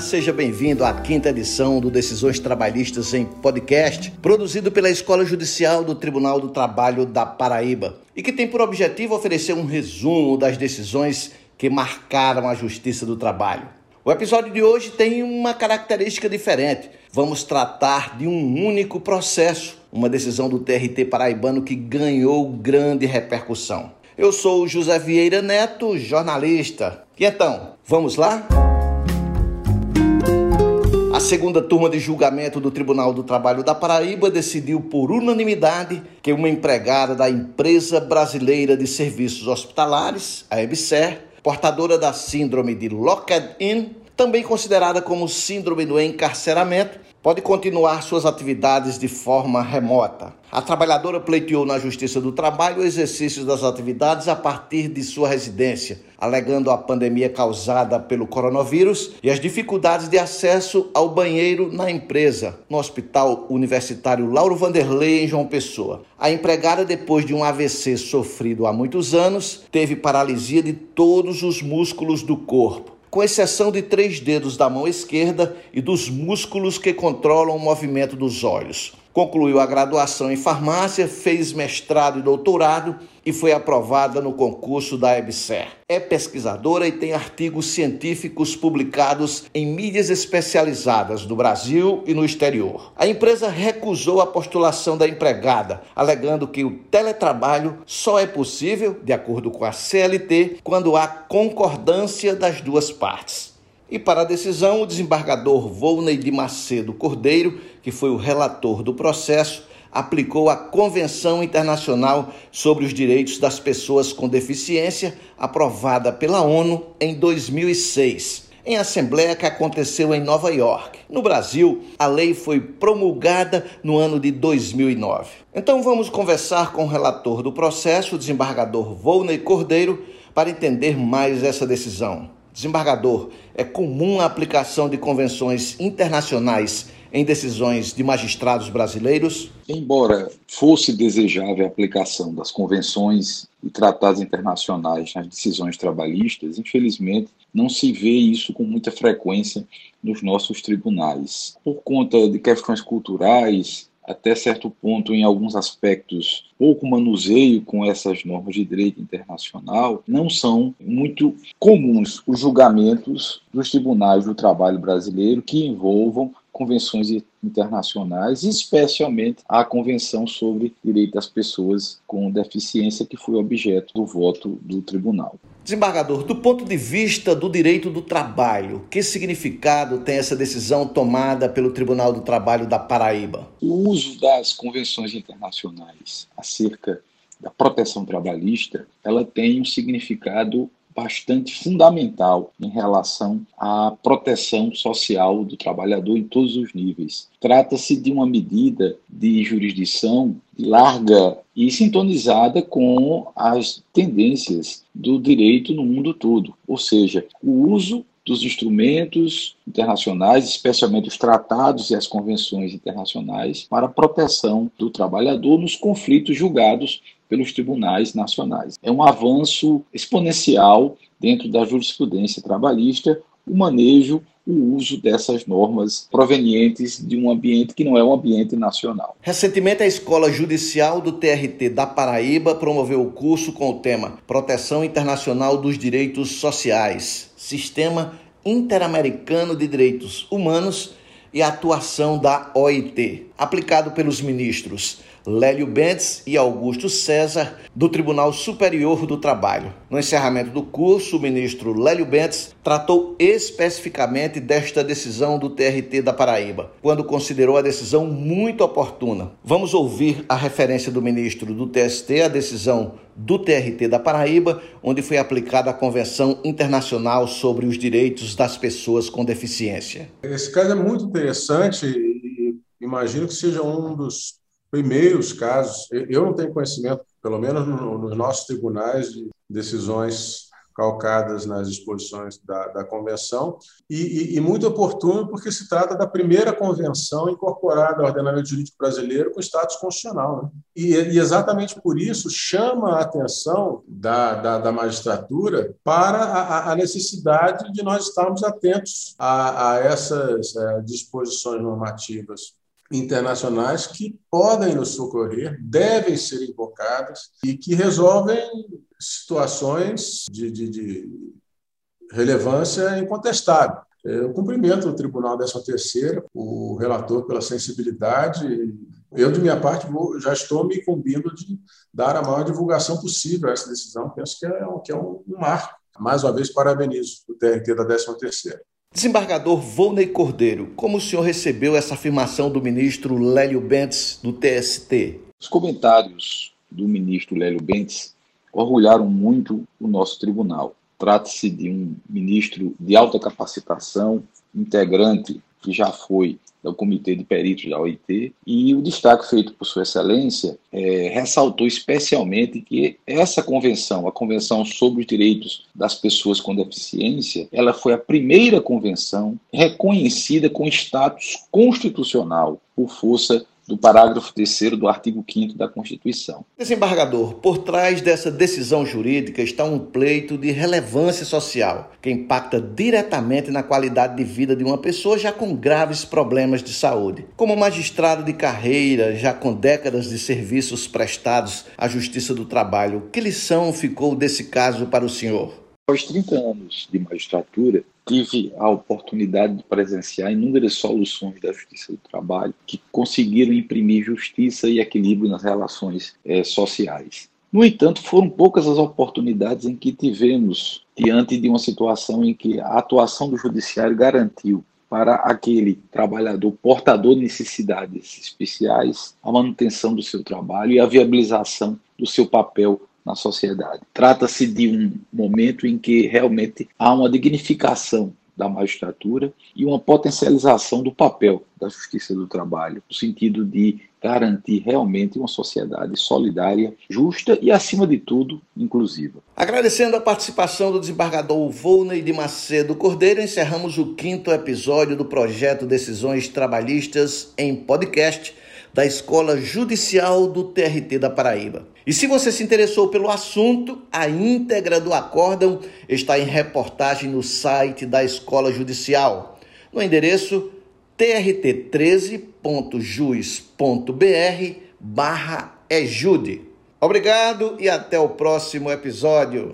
Seja bem-vindo à quinta edição do Decisões Trabalhistas em Podcast, produzido pela Escola Judicial do Tribunal do Trabalho da Paraíba e que tem por objetivo oferecer um resumo das decisões que marcaram a Justiça do Trabalho. O episódio de hoje tem uma característica diferente. Vamos tratar de um único processo, uma decisão do TRT paraibano que ganhou grande repercussão. Eu sou José Vieira Neto, jornalista. E então, vamos lá? A segunda turma de julgamento do Tribunal do Trabalho da Paraíba decidiu por unanimidade que uma empregada da Empresa Brasileira de Serviços Hospitalares, a EBSER, portadora da síndrome de Locked-in, também considerada como síndrome do encarceramento, pode continuar suas atividades de forma remota. A trabalhadora pleiteou na Justiça do Trabalho o exercício das atividades a partir de sua residência, alegando a pandemia causada pelo coronavírus e as dificuldades de acesso ao banheiro na empresa, no Hospital Universitário Lauro Vanderlei, em João Pessoa. A empregada, depois de um AVC sofrido há muitos anos, teve paralisia de todos os músculos do corpo com exceção de três dedos da mão esquerda e dos músculos que controlam o movimento dos olhos. Concluiu a graduação em farmácia, fez mestrado e doutorado e foi aprovada no concurso da EBSER. É pesquisadora e tem artigos científicos publicados em mídias especializadas do Brasil e no exterior. A empresa recusou a postulação da empregada, alegando que o teletrabalho só é possível, de acordo com a CLT, quando há concordância das duas partes. E para a decisão, o desembargador Volney de Macedo Cordeiro, que foi o relator do processo, aplicou a Convenção Internacional sobre os Direitos das Pessoas com Deficiência, aprovada pela ONU em 2006, em assembleia que aconteceu em Nova York. No Brasil, a lei foi promulgada no ano de 2009. Então vamos conversar com o relator do processo, o desembargador Volney Cordeiro, para entender mais essa decisão. Desembargador, é comum a aplicação de convenções internacionais em decisões de magistrados brasileiros? Embora fosse desejável a aplicação das convenções e tratados internacionais nas decisões trabalhistas, infelizmente não se vê isso com muita frequência nos nossos tribunais. Por conta de questões culturais, até certo ponto, em alguns aspectos, pouco manuseio com essas normas de direito internacional, não são muito comuns os julgamentos dos tribunais do trabalho brasileiro que envolvam convenções internacionais, especialmente a Convenção sobre Direito das Pessoas com Deficiência, que foi objeto do voto do tribunal. Desembargador, do ponto de vista do direito do trabalho, que significado tem essa decisão tomada pelo Tribunal do Trabalho da Paraíba? O uso das convenções internacionais acerca da proteção trabalhista, ela tem um significado bastante fundamental em relação à proteção social do trabalhador em todos os níveis. Trata-se de uma medida de jurisdição larga e sintonizada com as tendências do direito no mundo todo, ou seja, o uso dos instrumentos internacionais, especialmente os tratados e as convenções internacionais, para a proteção do trabalhador nos conflitos julgados pelos tribunais nacionais. É um avanço exponencial dentro da jurisprudência trabalhista o manejo, o uso dessas normas provenientes de um ambiente que não é um ambiente nacional. Recentemente, a Escola Judicial do TRT da Paraíba promoveu o curso com o tema Proteção Internacional dos Direitos Sociais, Sistema Interamericano de Direitos Humanos e Atuação da OIT, aplicado pelos ministros Lélio Bentes e Augusto César, do Tribunal Superior do Trabalho. No encerramento do curso, o ministro Lélio Bentes tratou especificamente desta decisão do TRT da Paraíba, quando considerou a decisão muito oportuna. Vamos ouvir a referência do ministro do TST à decisão do TRT da Paraíba, onde foi aplicada a Convenção Internacional sobre os Direitos das Pessoas com Deficiência. Esse caso é muito interessante e imagino que seja um dos primeiros casos, eu não tenho conhecimento, pelo menos nos nossos tribunais, de decisões calcadas nas disposições da, da convenção, e, e, e, muito oportuno porque se trata da primeira convenção incorporada ao ordenamento jurídico brasileiro com status constitucional. Né? E, e, exatamente por isso chama a atenção da, da, da magistratura para a, a, necessidade de nós estarmos atentos a, a essas eh, disposições normativas internacionais que podem nos socorrer, devem ser invocadas e que resolvem situações de, de, de relevância incontestável. Eu cumprimento o Tribunal 13º, o relator pela sensibilidade. Eu, de minha parte, vou, já estou me incumbindo de dar a maior divulgação possível a essa decisão. Penso que é, que é um, um marco. Mais uma vez, parabenizo o TRT da 13ª. Desembargador Volney Cordeiro, como o senhor recebeu essa afirmação do ministro Lélio Bentes, do TST? Os comentários do ministro Lélio Bentes orgulharam muito o nosso tribunal. Trata-se de um ministro de alta capacitação, integrante que já foi do Comitê de Peritos da OIT, e o destaque feito por Sua Excelência é, ressaltou especialmente que essa convenção, a Convenção sobre os Direitos das Pessoas com Deficiência, ela foi a primeira convenção reconhecida com status constitucional por força do parágrafo 3 do artigo 5 da Constituição. Desembargador, por trás dessa decisão jurídica está um pleito de relevância social, que impacta diretamente na qualidade de vida de uma pessoa já com graves problemas de saúde. Como magistrado de carreira, já com décadas de serviços prestados à Justiça do Trabalho, que lição ficou desse caso para o senhor? Aos 30 anos de magistratura, tive a oportunidade de presenciar inúmeras soluções da Justiça do Trabalho que conseguiram imprimir justiça e equilíbrio nas relações é, sociais. No entanto, foram poucas as oportunidades em que tivemos diante de uma situação em que a atuação do Judiciário garantiu para aquele trabalhador portador de necessidades especiais a manutenção do seu trabalho e a viabilização do seu papel na sociedade. Trata-se de um momento em que realmente há uma dignificação da magistratura e uma potencialização do papel da justiça do trabalho, no sentido de garantir realmente uma sociedade solidária, justa e, acima de tudo, inclusiva. Agradecendo a participação do desembargador Volney de Macedo Cordeiro, encerramos o quinto episódio do projeto Decisões Trabalhistas em podcast da Escola Judicial do TRT da Paraíba. E se você se interessou pelo assunto, a íntegra do acórdão está em reportagem no site da Escola Judicial, no endereço trt13.jus.br barra ejude. Obrigado e até o próximo episódio.